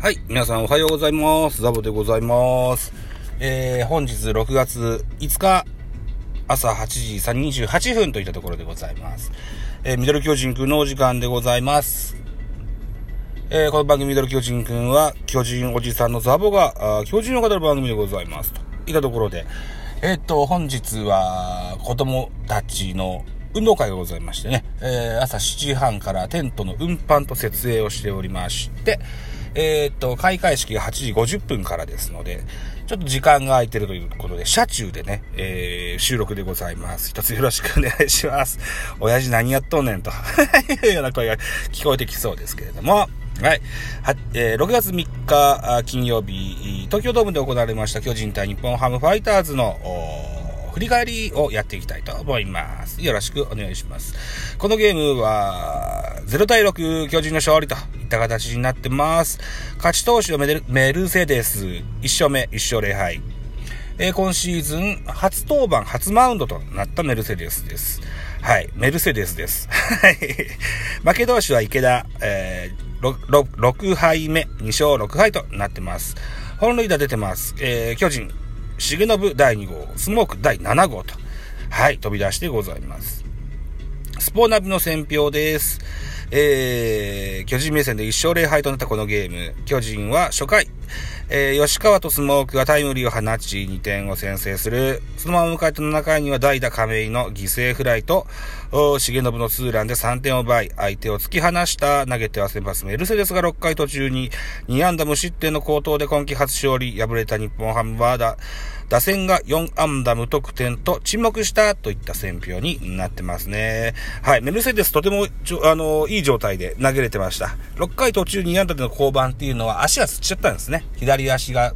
はい。皆さんおはようございます。ザボでございます。えー、本日6月5日、朝8時28分といったところでございます。えー、ミドル巨人くんのお時間でございます。えー、この番組ミドル巨人くんは、巨人おじさんのザボが、あ巨人を語る番組でございます。といったところで、えーっと、本日は、子供たちの運動会がございましてね、えー、朝7時半からテントの運搬と設営をしておりまして、えーっと、開会式が8時50分からですので、ちょっと時間が空いてるということで、車中でね、えー、収録でございます。一つよろしくお願いします。親父何やっとんねんと、いうような声が聞こえてきそうですけれども、はい。は、えー6月3日金曜日、東京ドームで行われました巨人対日本ハムファイターズの、振り返りをやっていきたいと思います。よろしくお願いします。このゲームは、0対6巨人の勝利とった形になってます。勝ち投手はメルメルセデス、1勝目、1勝0敗。えー今シーズン初登板、初マウンドとなったメルセデスです。はい、メルセデスです。はい。負け投手は池田、えー、6, 6敗目、2勝6敗となってます。本塁打出てます。えー巨人、重信第2号、スモーク第7号と、はい、飛び出してございます。スポーナビの選評です。えー、巨人目線で1勝0敗となったこのゲーム。巨人は初回、えー、吉川とスモークがタイムリーを放ち2点を先制する。そのまま迎えた7回には代打亀井の犠牲フライと、重信のツーランで3点を奪い、相手を突き放した投げては先発メルセデスが6回途中に2安打無失点の好投で今季初勝利。敗れた日本ハムはだ、打線が4安打無得点と沈黙したといった選評になってますね。はい。メルセデスとても、あの、いい状態で投げれてました。6回途中2安打での降板っていうのは足がつっちゃったんですね。左足が。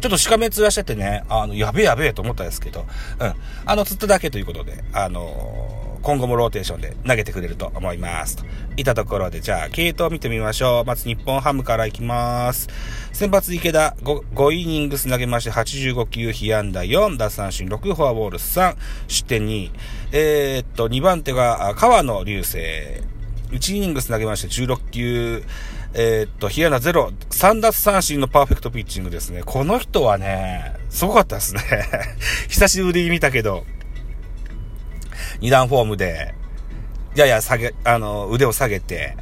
ちょっとしかめつらしててね、あの、やべえやべえと思ったんですけど、うん。あの、釣っただけということで、あの今後もローテーションで投げてくれると思います。といたところで、じゃあ、系統を見てみましょう。まず日本ハムから行きます。先発池田5、5イニングス投げまして85球、被安打4、奪三振6、フォアボール3、失点2。えー、っと、2番手が川野流星。1イニングス投げまして16球、えーっと、被安打0、3奪三振のパーフェクトピッチングですね。この人はね、すごかったですね。久しぶりに見たけど、二段フォームで、やや下げ、あの、腕を下げて、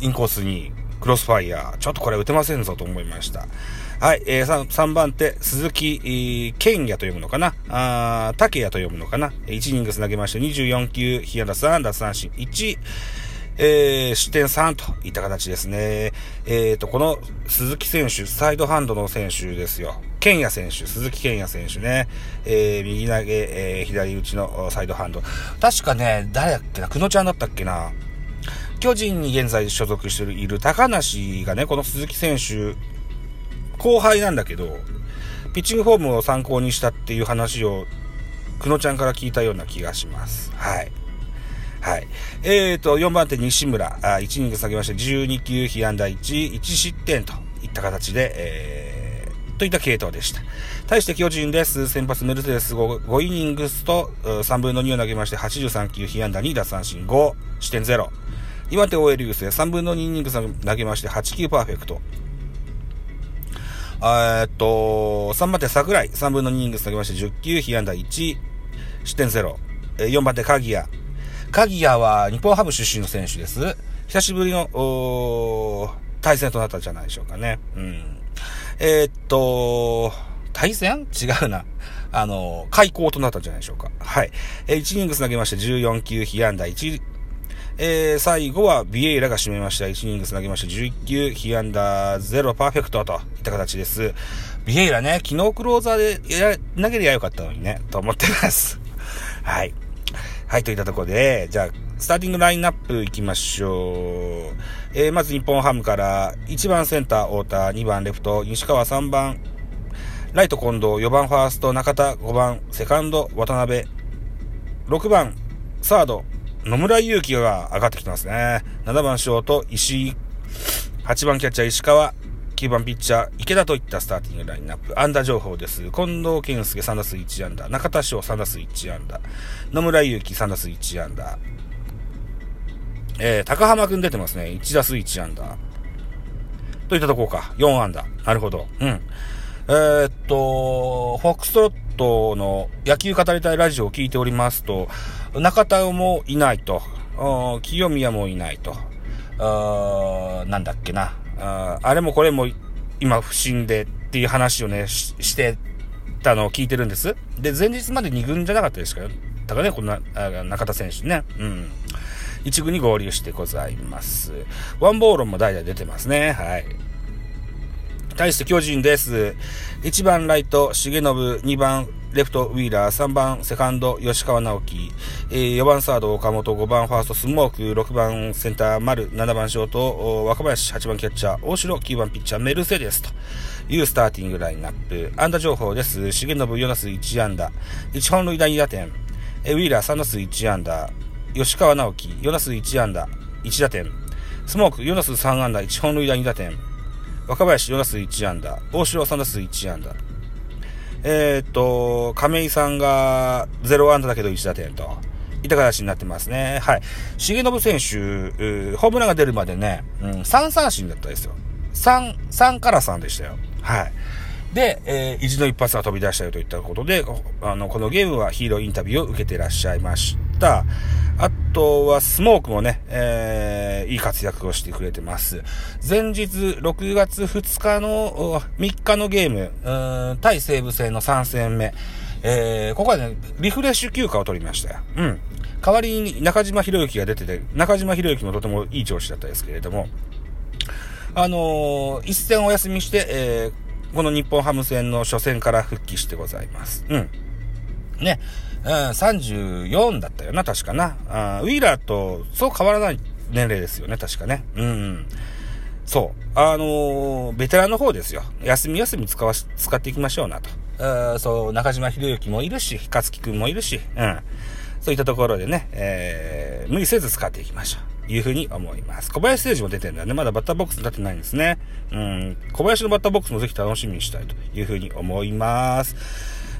インコースにクロスファイヤー、ちょっとこれ打てませんぞと思いました。はい、えー、3, 3番手、鈴木、えー、健也と読むのかな？あー竹也と読むのかな ?1 イニングス投げまして24球、被安打3、奪三振1、えー、失点3といった形ですね。えーと、この鈴木選手、サイドハンドの選手ですよ。健也選手、鈴木健也選手ね。えー、右投げ、えー、左打ちのサイドハンド。確かね、誰だっけな、久野ちゃんだったっけな。巨人に現在所属している高梨がね、この鈴木選手、後輩なんだけど、ピッチングフォームを参考にしたっていう話を、久野ちゃんから聞いたような気がします。はい。はい。えーと、4番手西村、あ1イニング下げまして、12球、被安打1、1失点といった形で、えー、といった系統でした。対して巨人です。先発メルセデス 5, 5イニングスと3分の2を投げまして、83球、被安打2、奪三振5、失点0。2番手 OL 優勢、3分の2イニング投げまして、8球パーフェクト。えっと、3番手桜井、3分の2イニングス投げまして、10球、被安打1、失点0。4番手鍵谷、鍵谷は日本ハム出身の選手です。久しぶりの、対戦となったんじゃないでしょうかね。うん。えー、っと、対戦？違うな。あの、開口となったんじゃないでしょうか。はい。えー、1イニングス投げまして14球、被安打1。えー、最後はビエイラが締めました。1イニングス投げまして11球、被安打0、パーフェクトといった形です。ビエイラね、昨日クローザーでや投げりゃよかったのにね、と思ってます。はい。はい、といったところで、じゃあ、スターティングラインナップいきましょう。えー、まず日本ハムから、1番センター太田、2番レフト、西川3番、ライト近藤、4番ファースト、中田、5番セカンド、渡辺、6番サード、野村祐希が上がってきてますね。7番ショート、石井、8番キャッチャー石川、9番ピッチャー、池田といったスターティングラインナップ。安打情報です。近藤健介3打数1安打。中田翔3打数1安打。野村祐希3打数1安打。えー、高浜くん出てますね。1打数1安打。といったところか。4安打。なるほど。うん。えー、っと、フォックストロットの野球語りたいラジオを聞いておりますと、中田もいないと、清宮もいないと、あなんだっけなあ、あれもこれも今不審でっていう話をね、してたのを聞いてるんです。で、前日まで2軍じゃなかったですか？ら、だかね、こんな、中田選手ね。うん。1軍に合流してございます。ワンボーロンも代打出てますね。はい。対して巨人です。1番ライト、重信、2番レフト、ウィーラー、3番セカンド、吉川直樹、えー、4番サード、岡本、5番ファースト、スモーク、6番センター、丸、7番ショート、若林、8番キャッチャー、大城、9番ピッチャー、メルセデスと。いうスターティングラインナップ。安打情報です。重信、4打数1安打、1本塁打2打点、えー、ウィーラー3打数1安打、吉川直樹、4打数1安打、1打点、スモーク、4打数3安打、1本塁打2打点、若林4打数1安打、大城3打数1安打。えー、っと、亀井さんが0安打だけど1打点と。いった形になってますね。はい。重信選手、ホームランが出るまでね、うん、3三振だったですよ。3、3から3でしたよ。はい。で、えー、意地の一発が飛び出したよといったことで、あの、このゲームはヒーローインタビューを受けていらっしゃいました。あとは、スモークもね、えー、いい活躍をしてくれてます。前日、6月2日の、3日のゲーム、うん、対西武戦の3戦目。えー、ここはね、リフレッシュ休暇を取りましたよ。うん。代わりに中島博之が出てて、中島博之もとてもいい調子だったですけれども、あのー、一戦お休みして、えーこの日本ハム戦の初戦から復帰してございます。うん。ね。うん、34だったよな、確かな。あウィーラーとそう変わらない年齢ですよね、確かね。うん。そう。あのー、ベテランの方ですよ。休み休み使わし、使っていきましょうなと。あそう、中島博之もいるし、勝木くんもいるし、うん。そういったところでね、えー、無理せず使っていきましょう。いうふうに思います。小林誠司も出てるんだね。まだバッターボックスに立ってないんですね。うん。小林のバッターボックスもぜひ楽しみにしたいというふうに思います。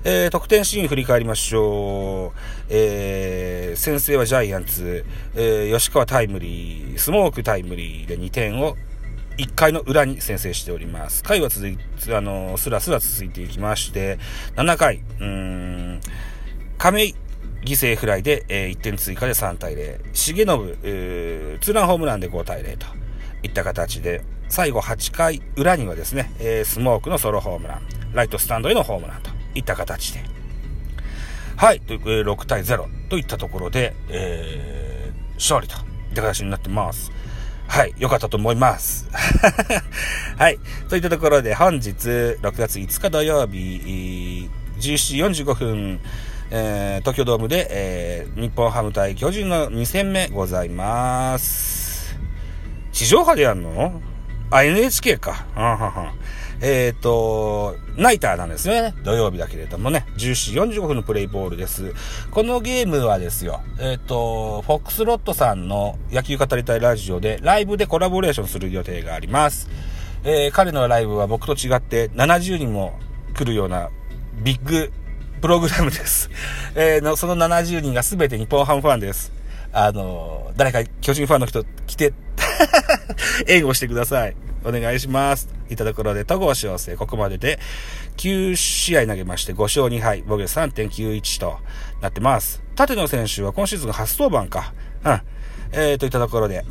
えー、得点シーン振り返りましょう。えー、先制はジャイアンツ、えー、吉川タイムリー、スモークタイムリーで2点を1回の裏に先制しております。回は続いて、あの、スラスラ続いていきまして、7回、うん、亀井、犠牲フライで、えー、1点追加で3対0。重信、えー、ツーランホームランで5対0といった形で、最後8回裏にはですね、えー、スモークのソロホームラン、ライトスタンドへのホームランといった形で。はい、という、えー、6対0といったところで、えー、勝利といった形になってます。はい、良かったと思います。はい、といったところで本日6月5日土曜日、17時45分、えー、東京ドームで、えー、日本ハム対巨人の2戦目ございます。地上波でやんの？あ、NHK か。はんはんはんえっ、ー、と、ナイターなんですね。土曜日だけれどもね。14時45分のプレイボールです。このゲームはですよ、えっ、ー、と、フォックスロットさんの野球語りたいラジオでライブでコラボレーションする予定があります。えー、彼のライブは僕と違って70人も来るようなビッグプログラムです。えー、の、その70人が全て日本ハムファンです。あの、誰か巨人ファンの人来て、援護してください。お願いします。いたところで、戸郷翔征、ここまでで9試合投げまして5勝2敗、防御3.91となってます。縦野選手は今シーズン初登板か。うん。えー、といったところで、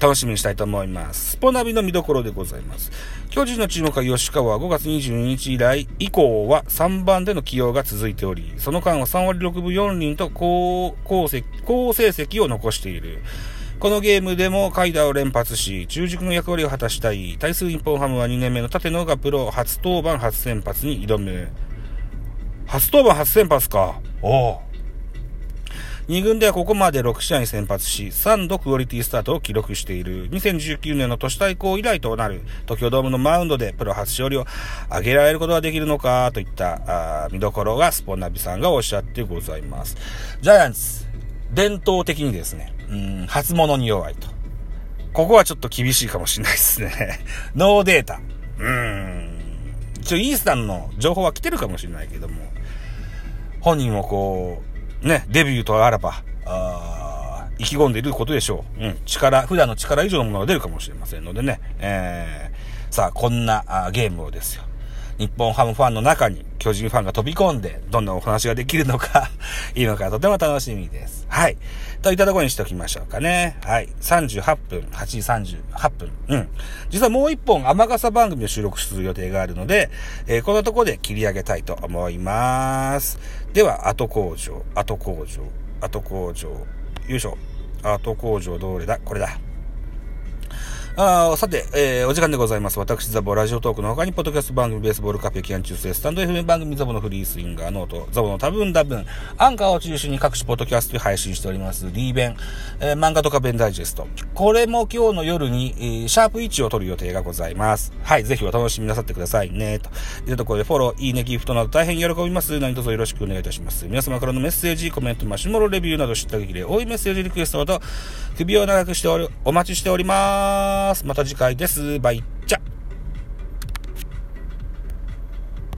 楽しみにしたいと思います。スポナビの見どころでございます。巨人の注目は吉川は5月22日以来以降は3番での起用が続いており、その間は3割6分4厘と高好成績を残している。このゲームでも階段を連発し、中軸の役割を果たしたい。対する日本ハムは2年目の立野がプロ初登板初先発に挑む。初登板初先発か。おう。2軍ではここまで6試合に先発し、3度クオリティスタートを記録している。2019年の都市対抗以来となる東京ドームのマウンドでプロ初勝利を挙げられることができるのかといった見どころがスポナビさんがおっしゃってございます。ジャイアンツ、伝統的にですね、うん、初物に弱いと。ここはちょっと厳しいかもしれないですね。ノーデータ。うーん。一応イースタンの情報は来てるかもしれないけども、本人もこう、ね、デビューとあらば、あ意気込んでいることでしょう。うん、力、普段の力以上のものが出るかもしれませんのでね、えーさあ、こんなあゲームをですよ。日本ハムファンの中に巨人ファンが飛び込んで、どんなお話ができるのかいいのか、とても楽しみです。はい。といったところにしておきましょうかね。はい。38分、8時38分。うん。実はもう一本雨傘番組を収録する予定があるので、えー、このところで切り上げたいと思います。では、後工場、後工場、後工場、よいしょ。後工場どれだ？これだ。あさて、えー、お時間でございます。私、ザボラジオトークの他に、ポッドキャスト番組、ベースボールカフェ、期間中世、ススタンド FM 番組、ザボのフリースインガー、ノート、ザボの多分多分、アンカーを中心に各種ポッドキャストで配信しております、D 弁、えー、漫画とか弁ダイジェスト。これも今日の夜に、えー、シャープ1を取る予定がございます。はい、ぜひお楽しみなさってくださいね、と。いうところで、フォロー、いいね、ギフトなど大変喜びます。何卒よろしくお願いいたします。皆様からのメッセージ、コメント、マシュモロレビューなど知った激励、多いメッセージリクエストと、首を長くしており、お待ちしておりますます。また次回です。バイ。